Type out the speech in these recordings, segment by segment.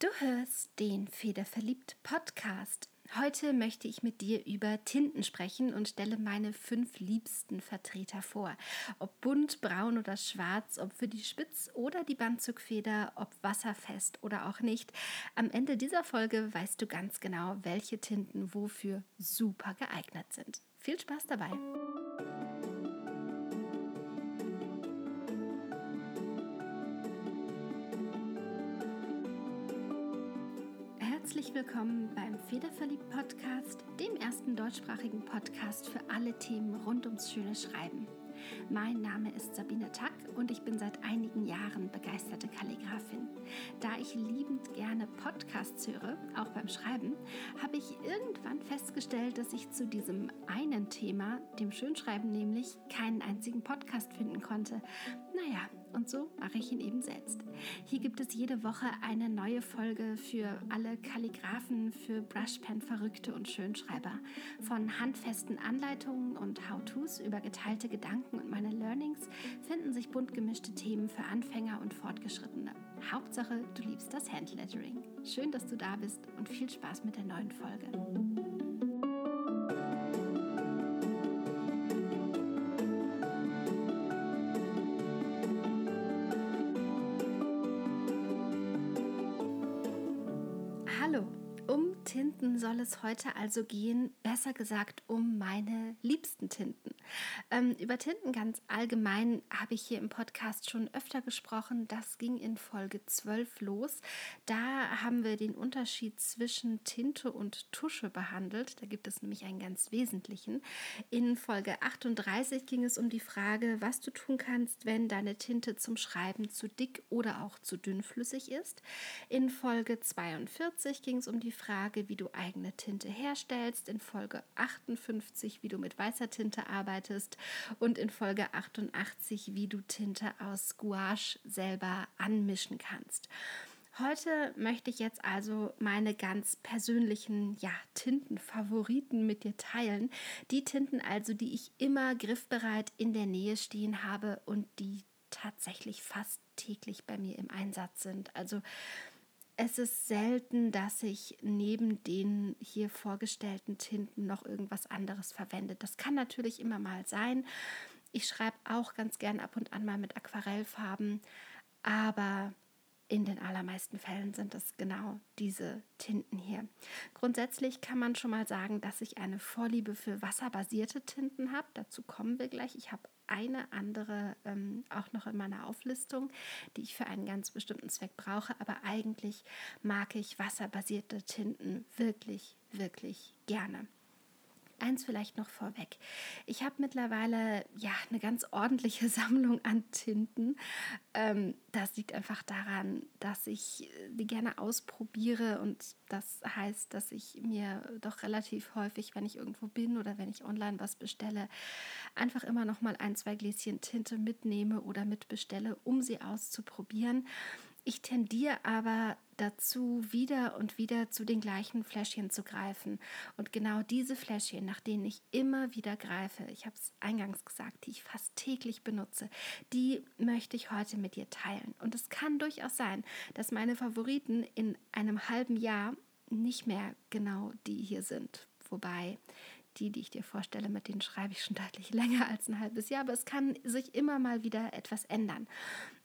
Du hörst den Federverliebt Podcast. Heute möchte ich mit dir über Tinten sprechen und stelle meine fünf liebsten Vertreter vor. Ob bunt, braun oder schwarz, ob für die Spitz- oder die Bandzugfeder, ob wasserfest oder auch nicht. Am Ende dieser Folge weißt du ganz genau, welche Tinten wofür super geeignet sind. Viel Spaß dabei! Herzlich willkommen beim Federverliebt Podcast, dem ersten deutschsprachigen Podcast für alle Themen rund ums schöne Schreiben. Mein Name ist Sabine Tack und ich bin seit einigen Jahren begeisterte Kalligrafin. Da ich liebend gerne Podcasts höre, auch beim Schreiben, habe ich irgendwann festgestellt, dass ich zu diesem einen Thema, dem Schönschreiben nämlich, keinen einzigen Podcast finden konnte. Naja, und so mache ich ihn eben selbst. Hier gibt es jede Woche eine neue Folge für alle Kalligraphen, für Brushpen-Verrückte und Schönschreiber. Von handfesten Anleitungen und How-Tos über geteilte Gedanken und meine Learnings finden sich bunt gemischte Themen für Anfänger und Fortgeschrittene. Hauptsache, du liebst das Handlettering. Schön, dass du da bist und viel Spaß mit der neuen Folge. Soll es heute also gehen, besser gesagt um meine liebsten Tinten. Ähm, über Tinten ganz allgemein habe ich hier im Podcast schon öfter gesprochen. Das ging in Folge 12 los. Da haben wir den Unterschied zwischen Tinte und Tusche behandelt. Da gibt es nämlich einen ganz wesentlichen. In Folge 38 ging es um die Frage, was du tun kannst, wenn deine Tinte zum Schreiben zu dick oder auch zu dünnflüssig ist. In Folge 42 ging es um die Frage, wie du eigene Tinte herstellst, in Folge 58, wie du mit weißer Tinte arbeitest und in Folge 88, wie du Tinte aus Gouache selber anmischen kannst. Heute möchte ich jetzt also meine ganz persönlichen ja, Tintenfavoriten mit dir teilen. Die Tinten also, die ich immer griffbereit in der Nähe stehen habe und die tatsächlich fast täglich bei mir im Einsatz sind. Also es ist selten, dass ich neben den hier vorgestellten Tinten noch irgendwas anderes verwende. Das kann natürlich immer mal sein. Ich schreibe auch ganz gern ab und an mal mit Aquarellfarben, aber in den allermeisten Fällen sind es genau diese Tinten hier. Grundsätzlich kann man schon mal sagen, dass ich eine Vorliebe für wasserbasierte Tinten habe. Dazu kommen wir gleich. Ich habe eine andere ähm, auch noch in meiner Auflistung, die ich für einen ganz bestimmten Zweck brauche. Aber eigentlich mag ich wasserbasierte Tinten wirklich, wirklich gerne. Eins vielleicht noch vorweg. Ich habe mittlerweile ja eine ganz ordentliche Sammlung an Tinten. Ähm, das liegt einfach daran, dass ich die gerne ausprobiere und das heißt, dass ich mir doch relativ häufig, wenn ich irgendwo bin oder wenn ich online was bestelle, einfach immer noch mal ein, zwei Gläschen Tinte mitnehme oder mitbestelle, um sie auszuprobieren. Ich tendiere aber dazu, wieder und wieder zu den gleichen Fläschchen zu greifen. Und genau diese Fläschchen, nach denen ich immer wieder greife, ich habe es eingangs gesagt, die ich fast täglich benutze, die möchte ich heute mit dir teilen. Und es kann durchaus sein, dass meine Favoriten in einem halben Jahr nicht mehr genau die hier sind. Wobei die, die ich dir vorstelle, mit denen schreibe ich schon deutlich länger als ein halbes Jahr, aber es kann sich immer mal wieder etwas ändern.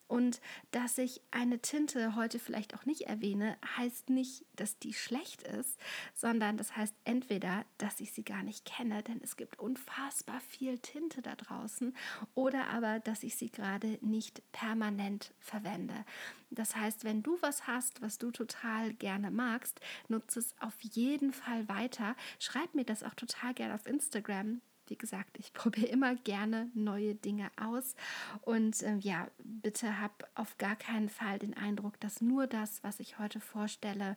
Und dass ich eine Tinte heute vielleicht auch nicht erwähne, heißt nicht, dass die schlecht ist, sondern das heißt entweder, dass ich sie gar nicht kenne, denn es gibt unfassbar viel Tinte da draußen, oder aber, dass ich sie gerade nicht permanent verwende. Das heißt, wenn du was hast, was du total gerne magst, nutze es auf jeden Fall weiter. Schreib mir das auch total gerne auf Instagram wie gesagt, ich probiere immer gerne neue Dinge aus und äh, ja, bitte hab auf gar keinen Fall den Eindruck, dass nur das, was ich heute vorstelle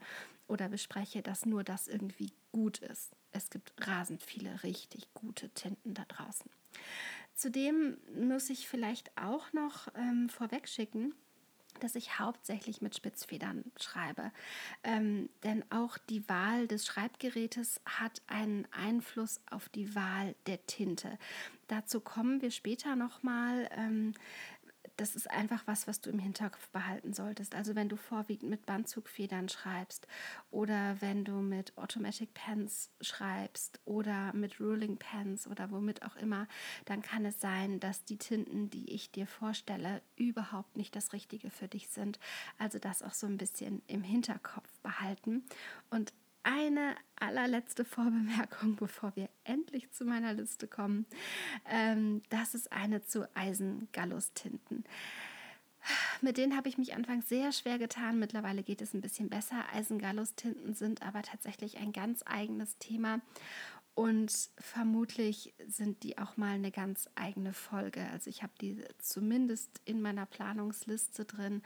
oder bespreche, dass nur das irgendwie gut ist. Es gibt rasend viele richtig gute Tinten da draußen. Zudem muss ich vielleicht auch noch ähm, vorweg schicken, dass ich hauptsächlich mit Spitzfedern schreibe. Ähm, denn auch die Wahl des Schreibgerätes hat einen Einfluss auf die Wahl der Tinte. Dazu kommen wir später nochmal. Ähm, das ist einfach was, was du im Hinterkopf behalten solltest. Also wenn du vorwiegend mit Bandzugfedern schreibst oder wenn du mit Automatic Pens schreibst oder mit Ruling Pens oder womit auch immer, dann kann es sein, dass die Tinten, die ich dir vorstelle, überhaupt nicht das Richtige für dich sind. Also das auch so ein bisschen im Hinterkopf behalten. Und eine allerletzte Vorbemerkung, bevor wir endlich zu meiner Liste kommen. Ähm, das ist eine zu Eisengallus-Tinten. Mit denen habe ich mich anfangs sehr schwer getan. Mittlerweile geht es ein bisschen besser. Eisengallus-Tinten sind aber tatsächlich ein ganz eigenes Thema. Und vermutlich sind die auch mal eine ganz eigene Folge. Also ich habe die zumindest in meiner Planungsliste drin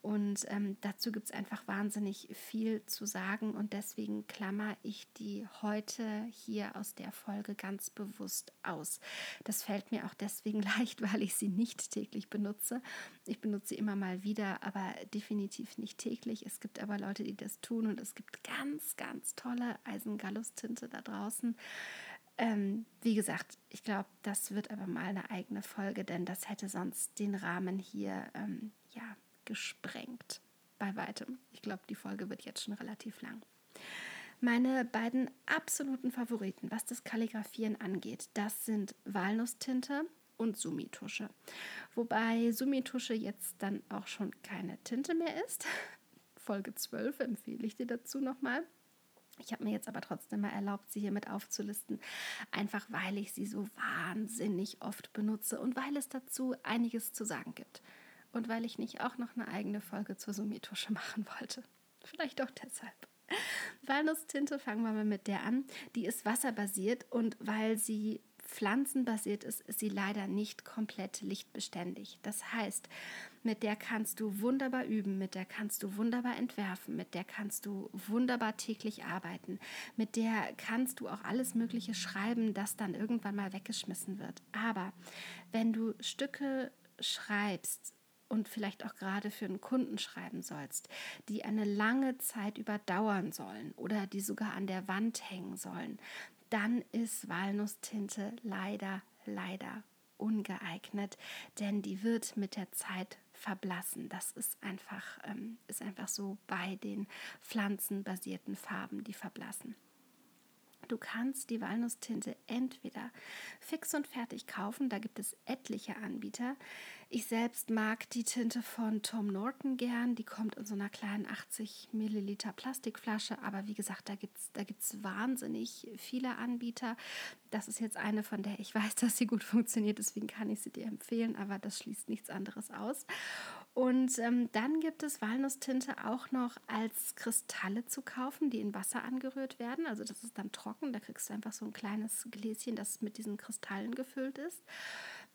und ähm, dazu gibt es einfach wahnsinnig viel zu sagen und deswegen klammer ich die heute hier aus der Folge ganz bewusst aus. Das fällt mir auch deswegen leicht, weil ich sie nicht täglich benutze. Ich benutze sie immer mal wieder, aber definitiv nicht täglich. Es gibt aber Leute, die das tun und es gibt ganz, ganz tolle Eisengallus-Tinte da draußen. Ähm, wie gesagt, ich glaube, das wird aber mal eine eigene Folge, denn das hätte sonst den Rahmen hier ähm, ja gesprengt. Bei weitem. Ich glaube, die Folge wird jetzt schon relativ lang. Meine beiden absoluten Favoriten, was das Kalligrafieren angeht, das sind Walnusstinte und Summitusche. Wobei Summitusche jetzt dann auch schon keine Tinte mehr ist. Folge 12 empfehle ich dir dazu nochmal. Ich habe mir jetzt aber trotzdem mal erlaubt, sie hier mit aufzulisten, einfach weil ich sie so wahnsinnig oft benutze und weil es dazu einiges zu sagen gibt und weil ich nicht auch noch eine eigene Folge zur Summitusche machen wollte. Vielleicht auch deshalb. Walnusstinte, fangen wir mal mit der an. Die ist wasserbasiert und weil sie pflanzenbasiert ist, ist sie leider nicht komplett lichtbeständig. Das heißt, mit der kannst du wunderbar üben, mit der kannst du wunderbar entwerfen, mit der kannst du wunderbar täglich arbeiten, mit der kannst du auch alles Mögliche schreiben, das dann irgendwann mal weggeschmissen wird. Aber wenn du Stücke schreibst, und vielleicht auch gerade für einen Kunden schreiben sollst, die eine lange Zeit überdauern sollen oder die sogar an der Wand hängen sollen, dann ist Walnusstinte leider, leider ungeeignet, denn die wird mit der Zeit verblassen. Das ist einfach, ähm, ist einfach so bei den pflanzenbasierten Farben, die verblassen. Du kannst die Walnusstinte entweder fix und fertig kaufen, da gibt es etliche Anbieter. Ich selbst mag die Tinte von Tom Norton gern. Die kommt in so einer kleinen 80 Milliliter Plastikflasche. Aber wie gesagt, da gibt es da gibt's wahnsinnig viele Anbieter. Das ist jetzt eine, von der ich weiß, dass sie gut funktioniert. Deswegen kann ich sie dir empfehlen. Aber das schließt nichts anderes aus. Und ähm, dann gibt es Walnusstinte auch noch als Kristalle zu kaufen, die in Wasser angerührt werden. Also das ist dann trocken. Da kriegst du einfach so ein kleines Gläschen, das mit diesen Kristallen gefüllt ist.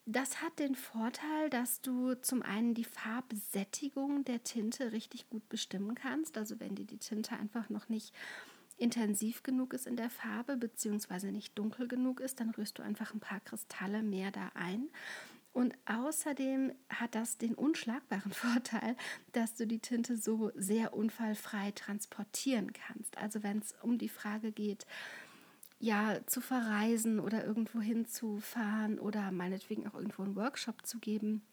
Das hat den Vorteil, dass du zum einen die Farbsättigung der Tinte richtig gut bestimmen kannst. Also wenn dir die Tinte einfach noch nicht intensiv genug ist in der Farbe, beziehungsweise nicht dunkel genug ist, dann rührst du einfach ein paar Kristalle mehr da ein. Und außerdem hat das den unschlagbaren Vorteil, dass du die Tinte so sehr unfallfrei transportieren kannst. Also wenn es um die Frage geht, ja, zu verreisen oder irgendwo hinzufahren oder meinetwegen auch irgendwo einen Workshop zu geben.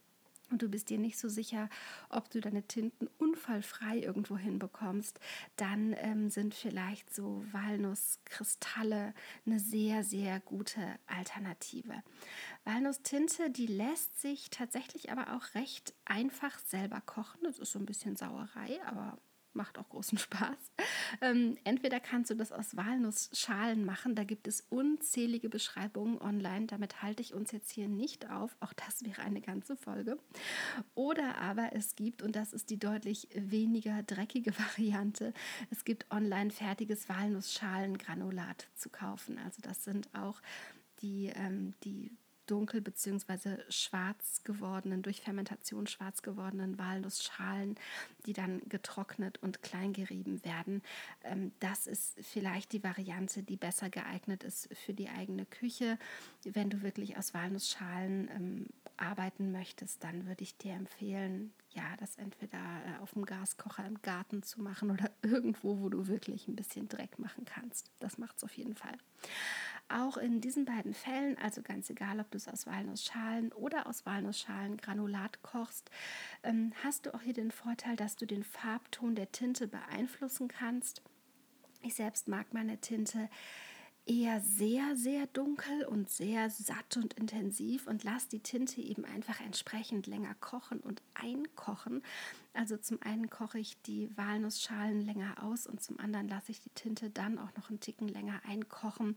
Und du bist dir nicht so sicher, ob du deine Tinten unfallfrei irgendwo hinbekommst, dann ähm, sind vielleicht so Walnusskristalle eine sehr, sehr gute Alternative. Walnusstinte, die lässt sich tatsächlich aber auch recht einfach selber kochen. Das ist so ein bisschen Sauerei, aber macht auch großen Spaß. Ähm, entweder kannst du das aus Walnussschalen machen, da gibt es unzählige Beschreibungen online, damit halte ich uns jetzt hier nicht auf, auch das wäre eine ganze Folge. Oder aber es gibt, und das ist die deutlich weniger dreckige Variante, es gibt online fertiges Walnussschalengranulat zu kaufen. Also das sind auch die, ähm, die dunkel bzw. schwarz gewordenen, durch Fermentation schwarz gewordenen Walnussschalen, die dann getrocknet und klein gerieben werden. Ähm, das ist vielleicht die Variante, die besser geeignet ist für die eigene Küche. Wenn du wirklich aus Walnussschalen ähm, arbeiten möchtest, dann würde ich dir empfehlen, ja, das entweder äh, auf dem Gaskocher im Garten zu machen oder irgendwo, wo du wirklich ein bisschen Dreck machen kannst. Das macht es auf jeden Fall. Auch in diesen beiden Fällen, also ganz egal, ob du es aus Walnussschalen oder aus Walnussschalen Granulat kochst, ähm, hast du auch hier den Vorteil, dass du den Farbton der Tinte beeinflussen kannst. Ich selbst mag meine Tinte eher sehr, sehr dunkel und sehr satt und intensiv und lasse die Tinte eben einfach entsprechend länger kochen und einkochen. Also zum einen koche ich die Walnussschalen länger aus und zum anderen lasse ich die Tinte dann auch noch einen Ticken länger einkochen.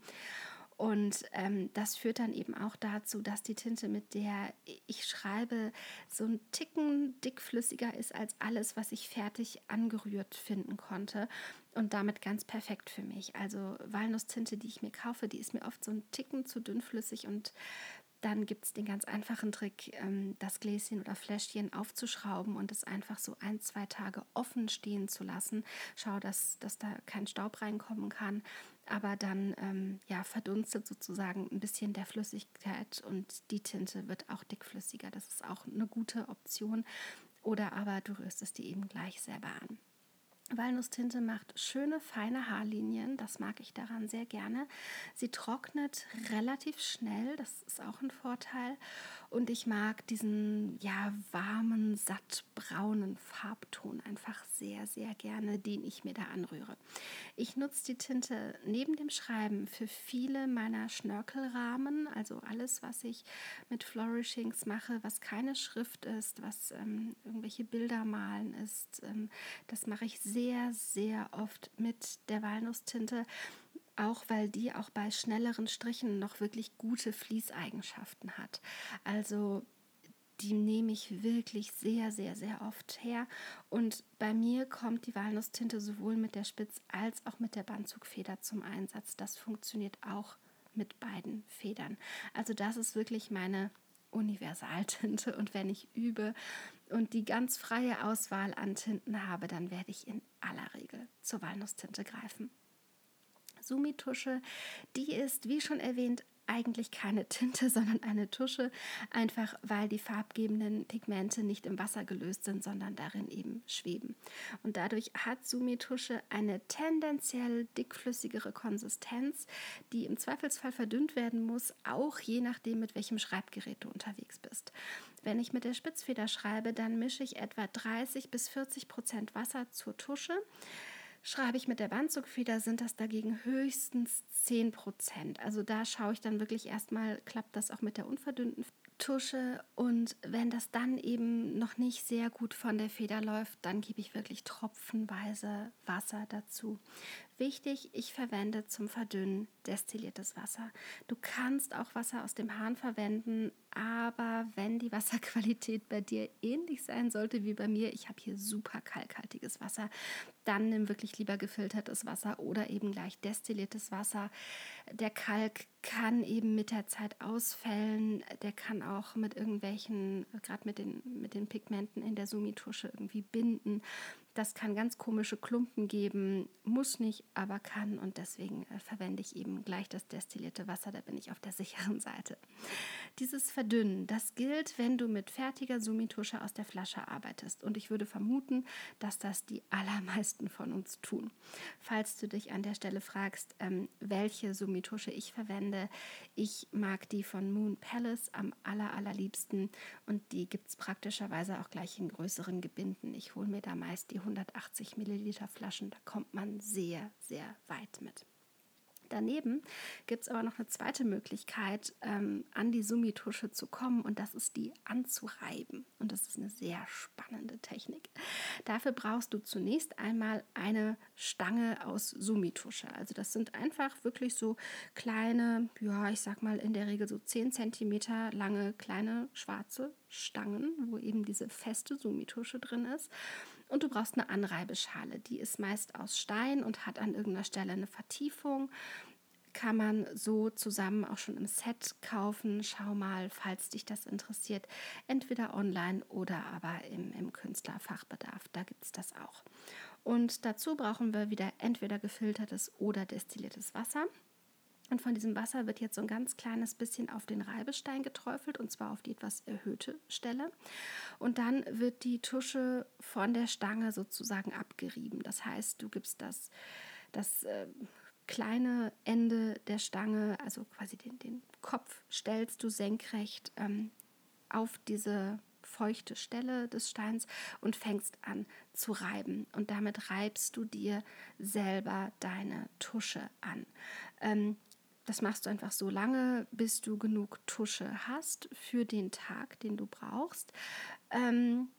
Und ähm, das führt dann eben auch dazu, dass die Tinte, mit der ich schreibe, so ein Ticken dickflüssiger ist als alles, was ich fertig angerührt finden konnte. Und damit ganz perfekt für mich. Also Walnusstinte, die ich mir kaufe, die ist mir oft so ein Ticken zu dünnflüssig und dann gibt es den ganz einfachen Trick, ähm, das Gläschen oder Fläschchen aufzuschrauben und es einfach so ein, zwei Tage offen stehen zu lassen. Schau, dass, dass da kein Staub reinkommen kann aber dann ähm, ja, verdunstet sozusagen ein bisschen der Flüssigkeit und die Tinte wird auch dickflüssiger. Das ist auch eine gute Option. Oder aber du rührst die eben gleich selber an. Walnusstinte macht schöne, feine Haarlinien. Das mag ich daran sehr gerne. Sie trocknet relativ schnell. Das ist auch ein Vorteil. Und ich mag diesen ja warmen, sattbraunen Farbton einfach sehr, sehr gerne, den ich mir da anrühre. Ich nutze die Tinte neben dem Schreiben für viele meiner Schnörkelrahmen, also alles, was ich mit Flourishings mache, was keine Schrift ist, was ähm, irgendwelche Bilder malen ist. Ähm, das mache ich sehr, sehr oft mit der Walnusstinte auch weil die auch bei schnelleren Strichen noch wirklich gute Fließeigenschaften hat. Also die nehme ich wirklich sehr, sehr, sehr oft her. Und bei mir kommt die Walnusstinte sowohl mit der Spitz- als auch mit der Bandzugfeder zum Einsatz. Das funktioniert auch mit beiden Federn. Also das ist wirklich meine Universaltinte. Und wenn ich übe und die ganz freie Auswahl an Tinten habe, dann werde ich in aller Regel zur Walnusstinte greifen. Sumi-Tusche. Die ist, wie schon erwähnt, eigentlich keine Tinte, sondern eine Tusche, einfach weil die farbgebenden Pigmente nicht im Wasser gelöst sind, sondern darin eben schweben. Und dadurch hat Sumi-Tusche eine tendenziell dickflüssigere Konsistenz, die im Zweifelsfall verdünnt werden muss, auch je nachdem, mit welchem Schreibgerät du unterwegs bist. Wenn ich mit der Spitzfeder schreibe, dann mische ich etwa 30 bis 40 Prozent Wasser zur Tusche. Schreibe ich mit der Bandzugfeder, sind das dagegen höchstens 10 Prozent. Also da schaue ich dann wirklich erstmal, klappt das auch mit der unverdünnten Tusche. Und wenn das dann eben noch nicht sehr gut von der Feder läuft, dann gebe ich wirklich tropfenweise Wasser dazu. Wichtig, ich verwende zum Verdünnen destilliertes Wasser. Du kannst auch Wasser aus dem Hahn verwenden, aber wenn die Wasserqualität bei dir ähnlich sein sollte wie bei mir, ich habe hier super kalkhaltiges Wasser, dann nimm wirklich lieber gefiltertes Wasser oder eben gleich destilliertes Wasser. Der Kalk kann eben mit der Zeit ausfällen, der kann auch mit irgendwelchen, gerade mit den, mit den Pigmenten in der Sumitusche irgendwie binden. Das kann ganz komische Klumpen geben, muss nicht, aber kann und deswegen äh, verwende ich eben gleich das destillierte Wasser, da bin ich auf der sicheren Seite. Dieses Verdünnen, das gilt, wenn du mit fertiger Sumitusche aus der Flasche arbeitest und ich würde vermuten, dass das die allermeisten von uns tun. Falls du dich an der Stelle fragst, ähm, welche Sumitusche ich verwende, ich mag die von Moon Palace am aller, allerliebsten und die gibt es praktischerweise auch gleich in größeren Gebinden. Ich hole mir da meist die 180 Milliliter Flaschen. Da kommt man sehr, sehr weit mit. Daneben gibt es aber noch eine zweite Möglichkeit, ähm, an die Summitusche zu kommen und das ist die anzureiben. Und das ist eine sehr spannende Technik. Dafür brauchst du zunächst einmal eine Stange aus Summitusche. Also das sind einfach wirklich so kleine, ja, ich sag mal in der Regel so 10 cm lange kleine schwarze Stangen, wo eben diese feste Summitusche drin ist. Und du brauchst eine Anreibeschale. Die ist meist aus Stein und hat an irgendeiner Stelle eine Vertiefung. Kann man so zusammen auch schon im Set kaufen. Schau mal, falls dich das interessiert, entweder online oder aber im, im Künstlerfachbedarf. Da gibt es das auch. Und dazu brauchen wir wieder entweder gefiltertes oder destilliertes Wasser. Und von diesem Wasser wird jetzt so ein ganz kleines bisschen auf den Reibestein geträufelt und zwar auf die etwas erhöhte Stelle. Und dann wird die Tusche von der Stange sozusagen abgerieben. Das heißt, du gibst das, das äh, kleine Ende der Stange, also quasi den, den Kopf, stellst du senkrecht ähm, auf diese feuchte Stelle des Steins und fängst an zu reiben. Und damit reibst du dir selber deine Tusche an. Ähm, das machst du einfach so lange, bis du genug Tusche hast für den Tag, den du brauchst. Ähm,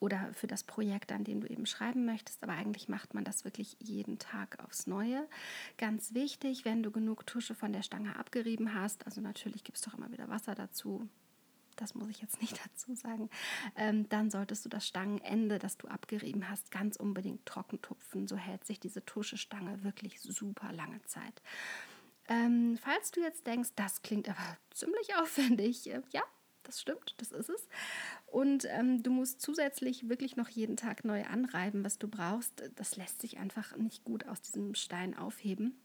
oder für das Projekt, an dem du eben schreiben möchtest. Aber eigentlich macht man das wirklich jeden Tag aufs Neue. Ganz wichtig, wenn du genug Tusche von der Stange abgerieben hast, also natürlich gibt es doch immer wieder Wasser dazu, das muss ich jetzt nicht dazu sagen, ähm, dann solltest du das Stangenende, das du abgerieben hast, ganz unbedingt trocken tupfen. So hält sich diese Tuschestange wirklich super lange Zeit. Ähm, falls du jetzt denkst, das klingt aber ziemlich aufwendig, äh, ja, das stimmt, das ist es. Und ähm, du musst zusätzlich wirklich noch jeden Tag neu anreiben, was du brauchst. Das lässt sich einfach nicht gut aus diesem Stein aufheben.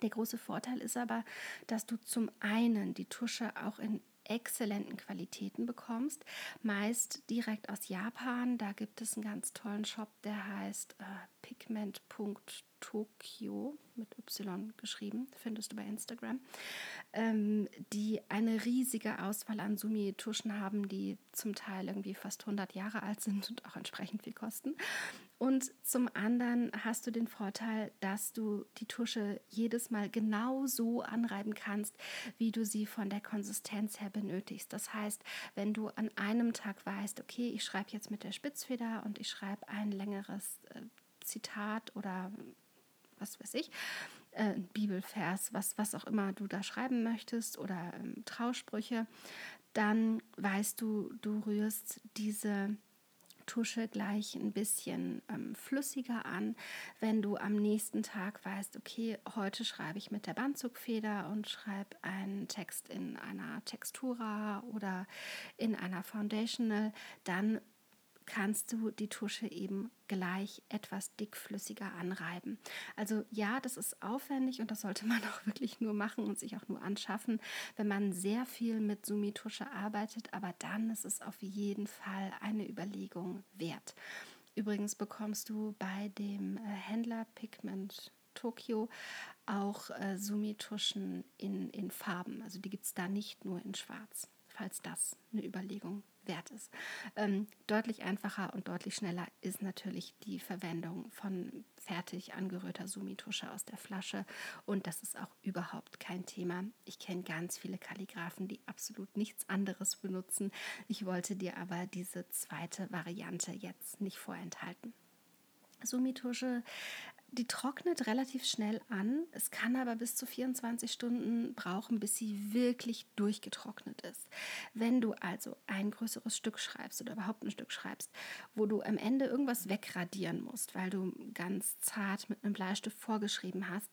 Der große Vorteil ist aber, dass du zum einen die Tusche auch in exzellenten Qualitäten bekommst, meist direkt aus Japan. Da gibt es einen ganz tollen Shop, der heißt äh, pigment.tokyo mit Y geschrieben, findest du bei Instagram, ähm, die eine riesige Auswahl an Sumi-Tuschen haben, die zum Teil irgendwie fast 100 Jahre alt sind und auch entsprechend viel kosten. Und zum anderen hast du den Vorteil, dass du die Tusche jedes Mal genau so anreiben kannst, wie du sie von der Konsistenz her benötigst. Das heißt, wenn du an einem Tag weißt, okay, ich schreibe jetzt mit der Spitzfeder und ich schreibe ein längeres äh, Zitat oder was weiß ich, äh, Bibelvers, was, was auch immer du da schreiben möchtest oder ähm, Trausprüche, dann weißt du, du rührst diese Tusche gleich ein bisschen ähm, flüssiger an. Wenn du am nächsten Tag weißt, okay, heute schreibe ich mit der Bandzugfeder und schreibe einen Text in einer Textura oder in einer Foundational, dann kannst du die Tusche eben gleich etwas dickflüssiger anreiben. Also ja, das ist aufwendig und das sollte man auch wirklich nur machen und sich auch nur anschaffen, wenn man sehr viel mit Sumi-Tusche arbeitet, aber dann ist es auf jeden Fall eine Überlegung wert. Übrigens bekommst du bei dem äh, Händler Pigment Tokio auch äh, Sumi-Tuschen in, in Farben. Also die gibt es da nicht nur in Schwarz, falls das eine Überlegung wert ist. Ähm, deutlich einfacher und deutlich schneller ist natürlich die Verwendung von fertig angerührter Sumi-Tusche aus der Flasche und das ist auch überhaupt kein Thema. Ich kenne ganz viele Kalligraphen, die absolut nichts anderes benutzen. Ich wollte dir aber diese zweite Variante jetzt nicht vorenthalten. Sumi-Tusche die trocknet relativ schnell an. Es kann aber bis zu 24 Stunden brauchen, bis sie wirklich durchgetrocknet ist. Wenn du also ein größeres Stück schreibst oder überhaupt ein Stück schreibst, wo du am Ende irgendwas wegradieren musst, weil du ganz zart mit einem Bleistift vorgeschrieben hast,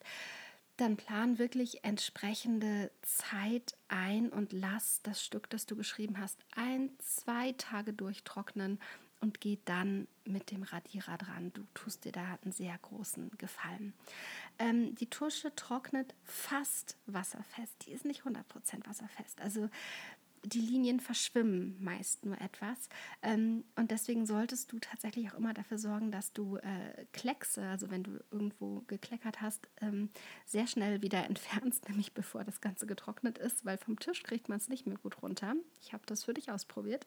dann plan wirklich entsprechende Zeit ein und lass das Stück, das du geschrieben hast, ein, zwei Tage durchtrocknen und geh dann mit dem Radierer dran. Du tust dir da einen sehr großen Gefallen. Ähm, die Tusche trocknet fast wasserfest. Die ist nicht 100% wasserfest. Also die Linien verschwimmen meist nur etwas. Ähm, und deswegen solltest du tatsächlich auch immer dafür sorgen, dass du äh, Kleckse, also wenn du irgendwo gekleckert hast, ähm, sehr schnell wieder entfernst, nämlich bevor das Ganze getrocknet ist, weil vom Tisch kriegt man es nicht mehr gut runter. Ich habe das für dich ausprobiert.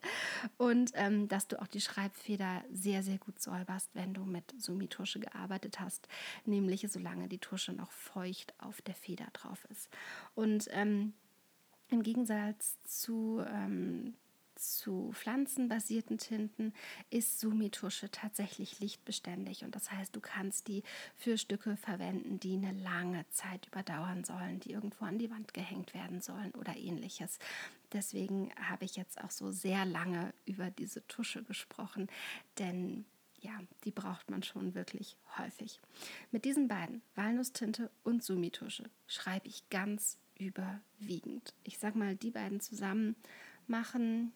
Und ähm, dass du auch die Schreibfeder sehr, sehr gut säuberst, wenn du mit Sumi-Tusche gearbeitet hast, nämlich solange die Tusche noch feucht auf der Feder drauf ist. Und ähm, im Gegensatz zu, ähm, zu pflanzenbasierten Tinten ist Sumitusche tatsächlich lichtbeständig und das heißt, du kannst die für Stücke verwenden, die eine lange Zeit überdauern sollen, die irgendwo an die Wand gehängt werden sollen oder ähnliches. Deswegen habe ich jetzt auch so sehr lange über diese Tusche gesprochen, denn ja, die braucht man schon wirklich häufig. Mit diesen beiden, Walnusstinte und Sumitusche, schreibe ich ganz überwiegend. Ich sag mal, die beiden zusammen machen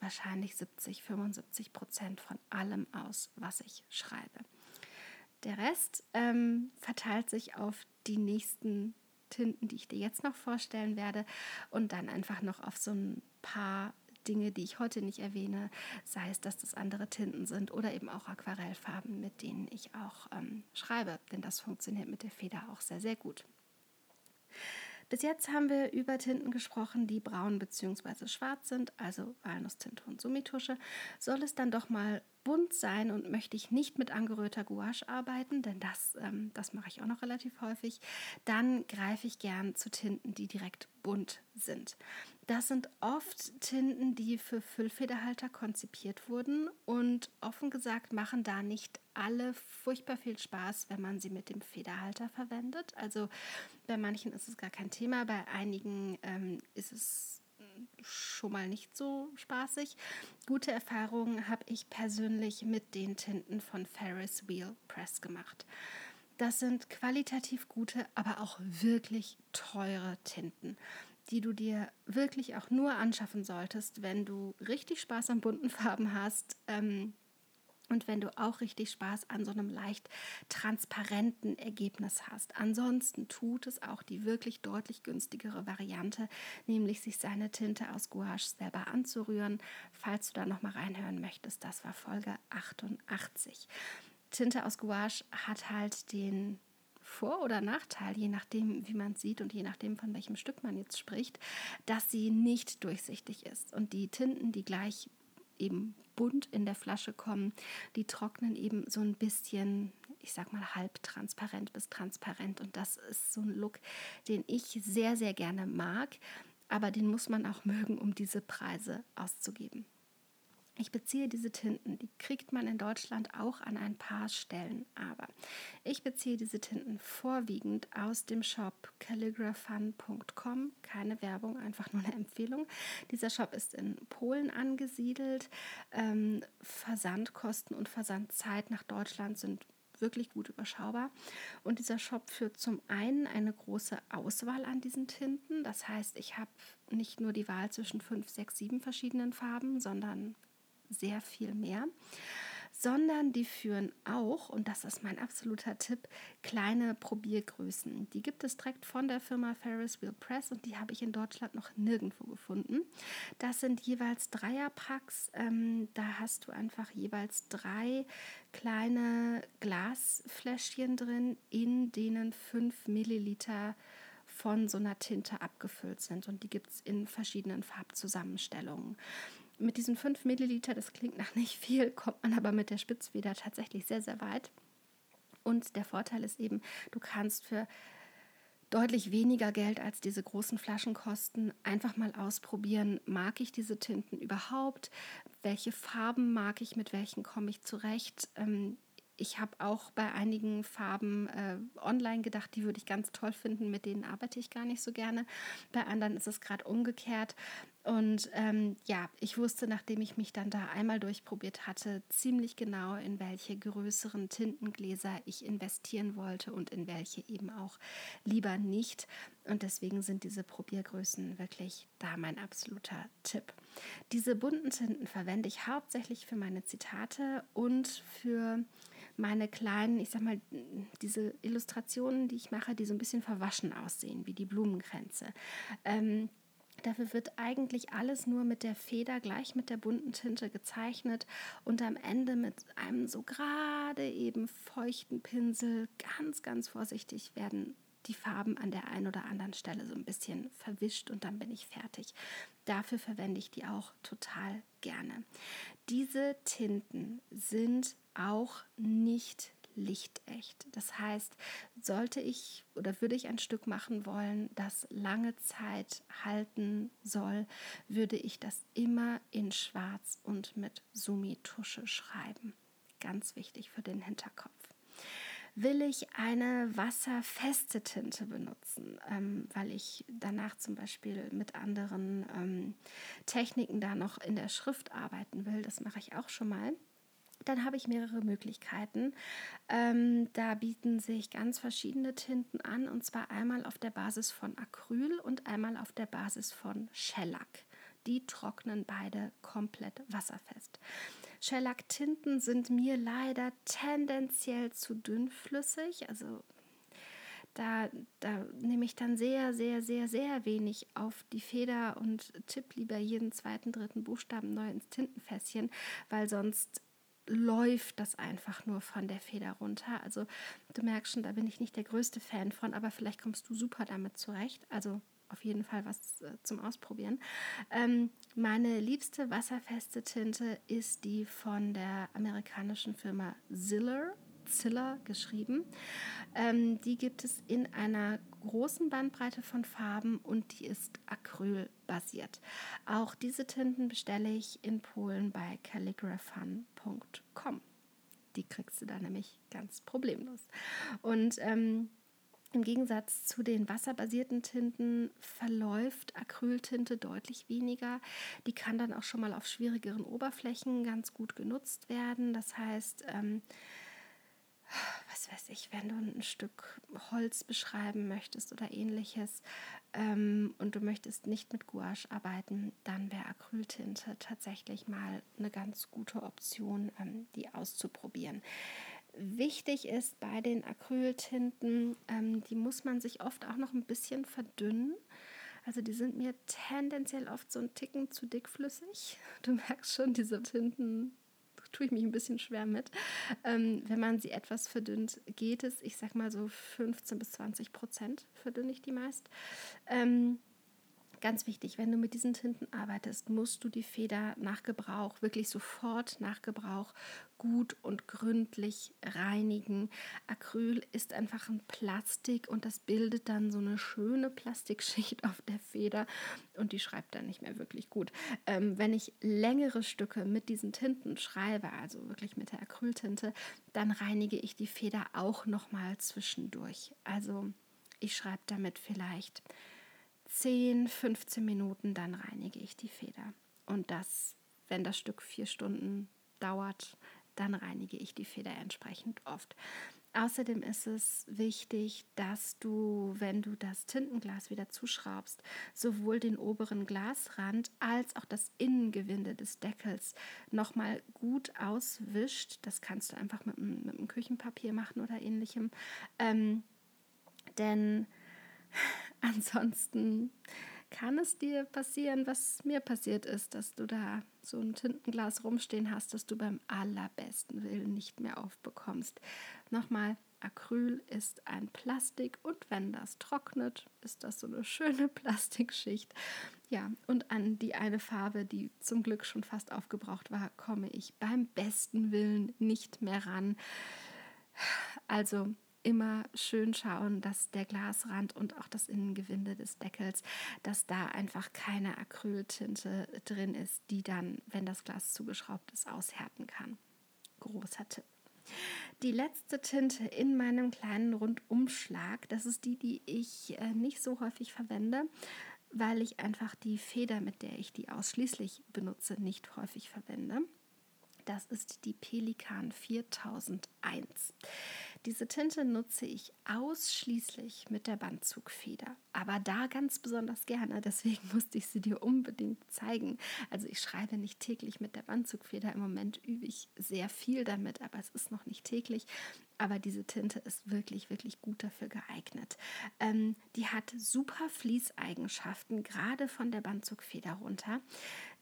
wahrscheinlich 70, 75 Prozent von allem aus, was ich schreibe. Der Rest ähm, verteilt sich auf die nächsten Tinten, die ich dir jetzt noch vorstellen werde und dann einfach noch auf so ein paar Dinge, die ich heute nicht erwähne, sei es, dass das andere Tinten sind oder eben auch Aquarellfarben, mit denen ich auch ähm, schreibe, denn das funktioniert mit der Feder auch sehr, sehr gut. Bis jetzt haben wir über Tinten gesprochen, die braun bzw. schwarz sind, also Walnusstinte und Summitusche. Soll es dann doch mal bunt sein und möchte ich nicht mit angerührter Gouache arbeiten, denn das, ähm, das mache ich auch noch relativ häufig, dann greife ich gern zu Tinten, die direkt bunt sind. Das sind oft Tinten, die für Füllfederhalter konzipiert wurden und offen gesagt machen da nicht alle furchtbar viel Spaß, wenn man sie mit dem Federhalter verwendet. Also bei manchen ist es gar kein Thema, bei einigen ähm, ist es schon mal nicht so spaßig. Gute Erfahrungen habe ich persönlich mit den Tinten von Ferris Wheel Press gemacht. Das sind qualitativ gute, aber auch wirklich teure Tinten die du dir wirklich auch nur anschaffen solltest, wenn du richtig Spaß an bunten Farben hast. Ähm, und wenn du auch richtig Spaß an so einem leicht transparenten Ergebnis hast. Ansonsten tut es auch die wirklich deutlich günstigere Variante, nämlich sich seine Tinte aus Gouache selber anzurühren. Falls du da noch mal reinhören möchtest, das war Folge 88. Tinte aus Gouache hat halt den vor- oder Nachteil, je nachdem, wie man sieht und je nachdem, von welchem Stück man jetzt spricht, dass sie nicht durchsichtig ist. Und die Tinten, die gleich eben bunt in der Flasche kommen, die trocknen eben so ein bisschen, ich sag mal, halbtransparent bis transparent. Und das ist so ein Look, den ich sehr, sehr gerne mag. Aber den muss man auch mögen, um diese Preise auszugeben. Ich beziehe diese Tinten, die kriegt man in Deutschland auch an ein paar Stellen, aber ich beziehe diese Tinten vorwiegend aus dem Shop calligraphan.com. Keine Werbung, einfach nur eine Empfehlung. Dieser Shop ist in Polen angesiedelt. Ähm, Versandkosten und Versandzeit nach Deutschland sind wirklich gut überschaubar. Und dieser Shop führt zum einen eine große Auswahl an diesen Tinten. Das heißt, ich habe nicht nur die Wahl zwischen fünf, sechs, sieben verschiedenen Farben, sondern sehr viel mehr, sondern die führen auch, und das ist mein absoluter Tipp, kleine Probiergrößen. Die gibt es direkt von der Firma Ferris Wheel Press und die habe ich in Deutschland noch nirgendwo gefunden. Das sind jeweils Dreierpacks. Ähm, da hast du einfach jeweils drei kleine Glasfläschchen drin, in denen 5 Milliliter von so einer Tinte abgefüllt sind. Und die gibt es in verschiedenen Farbzusammenstellungen mit diesen 5 Milliliter, das klingt nach nicht viel, kommt man aber mit der Spitzfeder tatsächlich sehr, sehr weit. Und der Vorteil ist eben, du kannst für deutlich weniger Geld als diese großen Flaschen kosten. Einfach mal ausprobieren, mag ich diese Tinten überhaupt? Welche Farben mag ich? Mit welchen komme ich zurecht? Ähm, ich habe auch bei einigen Farben äh, online gedacht, die würde ich ganz toll finden, mit denen arbeite ich gar nicht so gerne. Bei anderen ist es gerade umgekehrt. Und ähm, ja, ich wusste, nachdem ich mich dann da einmal durchprobiert hatte, ziemlich genau, in welche größeren Tintengläser ich investieren wollte und in welche eben auch lieber nicht. Und deswegen sind diese Probiergrößen wirklich da mein absoluter Tipp. Diese bunten Tinten verwende ich hauptsächlich für meine Zitate und für meine kleinen, ich sag mal, diese Illustrationen, die ich mache, die so ein bisschen verwaschen aussehen, wie die Blumenkränze. Ähm, Dafür wird eigentlich alles nur mit der Feder gleich mit der bunten Tinte gezeichnet und am Ende mit einem so gerade eben feuchten Pinsel ganz, ganz vorsichtig werden die Farben an der einen oder anderen Stelle so ein bisschen verwischt und dann bin ich fertig. Dafür verwende ich die auch total gerne. Diese Tinten sind auch nicht lichtecht. Das heißt, sollte ich oder würde ich ein Stück machen wollen, das lange Zeit halten soll, würde ich das immer in Schwarz und mit Sumi-Tusche schreiben. Ganz wichtig für den Hinterkopf will ich eine wasserfeste Tinte benutzen, ähm, weil ich danach zum Beispiel mit anderen ähm, Techniken da noch in der Schrift arbeiten will. Das mache ich auch schon mal dann habe ich mehrere Möglichkeiten. Ähm, da bieten sich ganz verschiedene Tinten an, und zwar einmal auf der Basis von Acryl und einmal auf der Basis von Shellac. Die trocknen beide komplett wasserfest. Shellac-Tinten sind mir leider tendenziell zu dünnflüssig, also da, da nehme ich dann sehr, sehr, sehr, sehr wenig auf die Feder und tippe lieber jeden zweiten, dritten Buchstaben neu ins Tintenfässchen, weil sonst läuft das einfach nur von der Feder runter. Also du merkst schon, da bin ich nicht der größte Fan von, aber vielleicht kommst du super damit zurecht. Also auf jeden Fall was äh, zum Ausprobieren. Ähm, meine liebste wasserfeste Tinte ist die von der amerikanischen Firma Ziller. Ziller geschrieben. Ähm, die gibt es in einer großen Bandbreite von Farben und die ist acrylbasiert. Auch diese Tinten bestelle ich in Polen bei calligraphan.com. Die kriegst du da nämlich ganz problemlos. Und ähm, im Gegensatz zu den wasserbasierten Tinten verläuft Acryltinte deutlich weniger. Die kann dann auch schon mal auf schwierigeren Oberflächen ganz gut genutzt werden. Das heißt, ähm, was weiß ich, wenn du ein Stück Holz beschreiben möchtest oder ähnliches ähm, und du möchtest nicht mit Gouache arbeiten, dann wäre Acryltinte tatsächlich mal eine ganz gute Option, ähm, die auszuprobieren. Wichtig ist bei den Acryltinten, ähm, die muss man sich oft auch noch ein bisschen verdünnen. Also die sind mir tendenziell oft so ein Ticken zu dickflüssig. Du merkst schon, diese Tinten tue ich mich ein bisschen schwer mit. Ähm, wenn man sie etwas verdünnt, geht es, ich sag mal so 15 bis 20 Prozent verdünne ich die meist. Ähm, Ganz wichtig, wenn du mit diesen Tinten arbeitest, musst du die Feder nach Gebrauch, wirklich sofort nach Gebrauch, gut und gründlich reinigen. Acryl ist einfach ein Plastik und das bildet dann so eine schöne Plastikschicht auf der Feder und die schreibt dann nicht mehr wirklich gut. Ähm, wenn ich längere Stücke mit diesen Tinten schreibe, also wirklich mit der Acryltinte, dann reinige ich die Feder auch nochmal zwischendurch. Also ich schreibe damit vielleicht 10, 15 Minuten, dann reinige ich die Feder. Und das, wenn das Stück vier Stunden dauert, dann reinige ich die Feder entsprechend oft. Außerdem ist es wichtig, dass du, wenn du das Tintenglas wieder zuschraubst, sowohl den oberen Glasrand als auch das Innengewinde des Deckels nochmal gut auswischt. Das kannst du einfach mit, mit einem Küchenpapier machen oder ähnlichem. Ähm, denn Ansonsten kann es dir passieren, was mir passiert ist, dass du da so ein Tintenglas rumstehen hast, das du beim allerbesten Willen nicht mehr aufbekommst. Nochmal, Acryl ist ein Plastik und wenn das trocknet, ist das so eine schöne Plastikschicht. Ja, und an die eine Farbe, die zum Glück schon fast aufgebraucht war, komme ich beim besten Willen nicht mehr ran. Also immer schön schauen, dass der Glasrand und auch das Innengewinde des Deckels, dass da einfach keine Acryltinte drin ist, die dann, wenn das Glas zugeschraubt ist, aushärten kann. Großer Tipp. Die letzte Tinte in meinem kleinen Rundumschlag, das ist die, die ich äh, nicht so häufig verwende, weil ich einfach die Feder, mit der ich die ausschließlich benutze, nicht häufig verwende. Das ist die Pelikan 4001. Diese Tinte nutze ich ausschließlich mit der Bandzugfeder, aber da ganz besonders gerne, deswegen musste ich sie dir unbedingt zeigen. Also ich schreibe nicht täglich mit der Bandzugfeder, im Moment übe ich sehr viel damit, aber es ist noch nicht täglich. Aber diese Tinte ist wirklich, wirklich gut dafür geeignet. Ähm, die hat super Fließeigenschaften, gerade von der Bandzugfeder runter.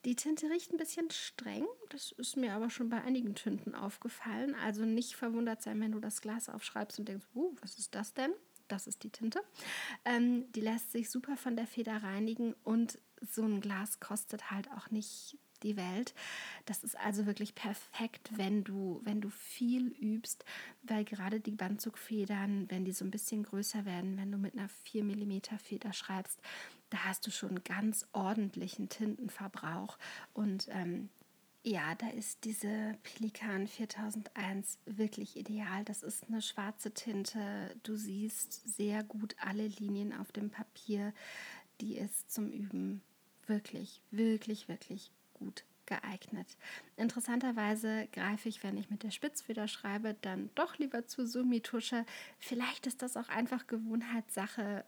Die Tinte riecht ein bisschen streng, das ist mir aber schon bei einigen Tinten aufgefallen. Also nicht verwundert sein, wenn du das Glas aufschreibst und denkst, uh, was ist das denn? Das ist die Tinte. Ähm, die lässt sich super von der Feder reinigen und so ein Glas kostet halt auch nicht die Welt. Das ist also wirklich perfekt, wenn du, wenn du viel übst, weil gerade die Bandzugfedern, wenn die so ein bisschen größer werden, wenn du mit einer 4 mm Feder schreibst, da hast du schon ganz ordentlichen Tintenverbrauch. Und ähm, ja, da ist diese Pelikan 4001 wirklich ideal. Das ist eine schwarze Tinte. Du siehst sehr gut alle Linien auf dem Papier. Die ist zum Üben wirklich, wirklich, wirklich gut geeignet. Interessanterweise greife ich, wenn ich mit der Spitzfeder schreibe, dann doch lieber zur Summitusche. Vielleicht ist das auch einfach Gewohnheitssache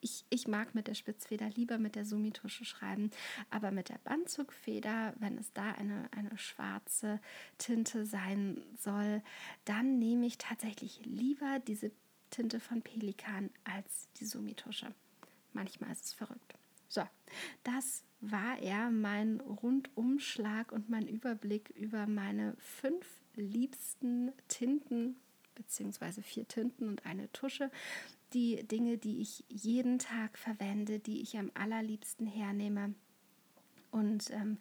ich, ich mag mit der Spitzfeder lieber mit der Summitusche schreiben, aber mit der Bandzugfeder, wenn es da eine, eine schwarze Tinte sein soll, dann nehme ich tatsächlich lieber diese Tinte von Pelikan als die Summitusche. Manchmal ist es verrückt. So, das war er, mein Rundumschlag und mein Überblick über meine fünf liebsten Tinten, beziehungsweise vier Tinten und eine Tusche. Die Dinge, die ich jeden Tag verwende, die ich am allerliebsten hernehme und ähm,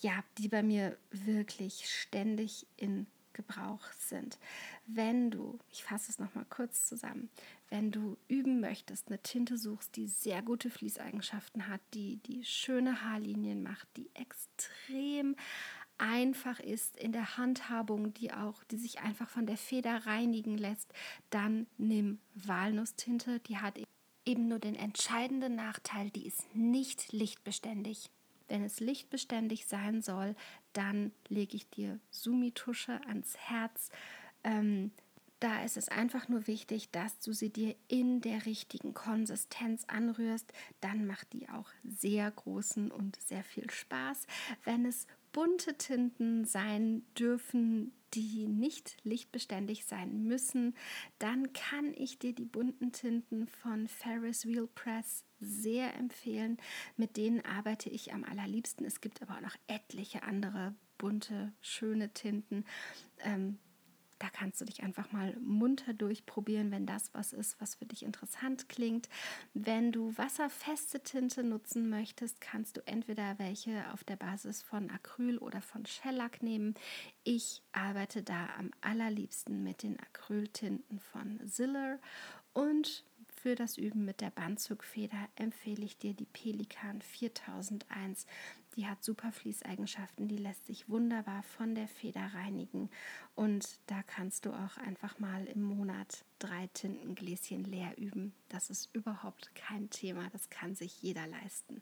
ja, die bei mir wirklich ständig in Gebrauch sind. Wenn du, ich fasse es nochmal kurz zusammen, wenn du üben möchtest, eine Tinte suchst, die sehr gute Fließeigenschaften hat, die, die schöne Haarlinien macht, die extrem einfach ist in der Handhabung, die auch, die sich einfach von der Feder reinigen lässt, dann nimm Walnusstinte. Die hat eben nur den entscheidenden Nachteil, die ist nicht lichtbeständig. Wenn es lichtbeständig sein soll, dann lege ich dir Sumi-Tusche ans Herz. Ähm, da ist es einfach nur wichtig, dass du sie dir in der richtigen Konsistenz anrührst. Dann macht die auch sehr großen und sehr viel Spaß. Wenn es bunte Tinten sein dürfen, die nicht lichtbeständig sein müssen, dann kann ich dir die bunten Tinten von Ferris Wheel Press sehr empfehlen. Mit denen arbeite ich am allerliebsten. Es gibt aber auch noch etliche andere bunte, schöne Tinten. Ähm, da kannst du dich einfach mal munter durchprobieren, wenn das was ist, was für dich interessant klingt. Wenn du wasserfeste Tinte nutzen möchtest, kannst du entweder welche auf der Basis von Acryl oder von Shellac nehmen. Ich arbeite da am allerliebsten mit den Acryltinten von Ziller und für das Üben mit der Bandzugfeder empfehle ich dir die Pelikan 4001. Die hat super Fließeigenschaften, die lässt sich wunderbar von der Feder reinigen und da kannst du auch einfach mal im Monat drei Tintengläschen leer üben. Das ist überhaupt kein Thema, das kann sich jeder leisten.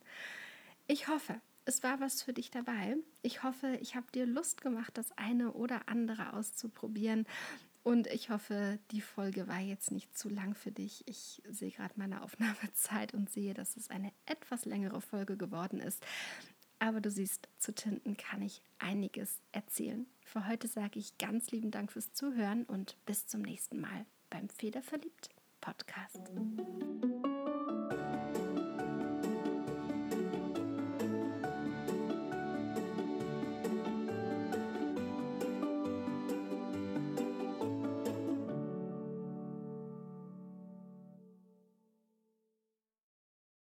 Ich hoffe, es war was für dich dabei. Ich hoffe, ich habe dir Lust gemacht, das eine oder andere auszuprobieren. Und ich hoffe, die Folge war jetzt nicht zu lang für dich. Ich sehe gerade meine Aufnahmezeit und sehe, dass es eine etwas längere Folge geworden ist. Aber du siehst, zu Tinten kann ich einiges erzählen. Für heute sage ich ganz lieben Dank fürs Zuhören und bis zum nächsten Mal beim Federverliebt Podcast.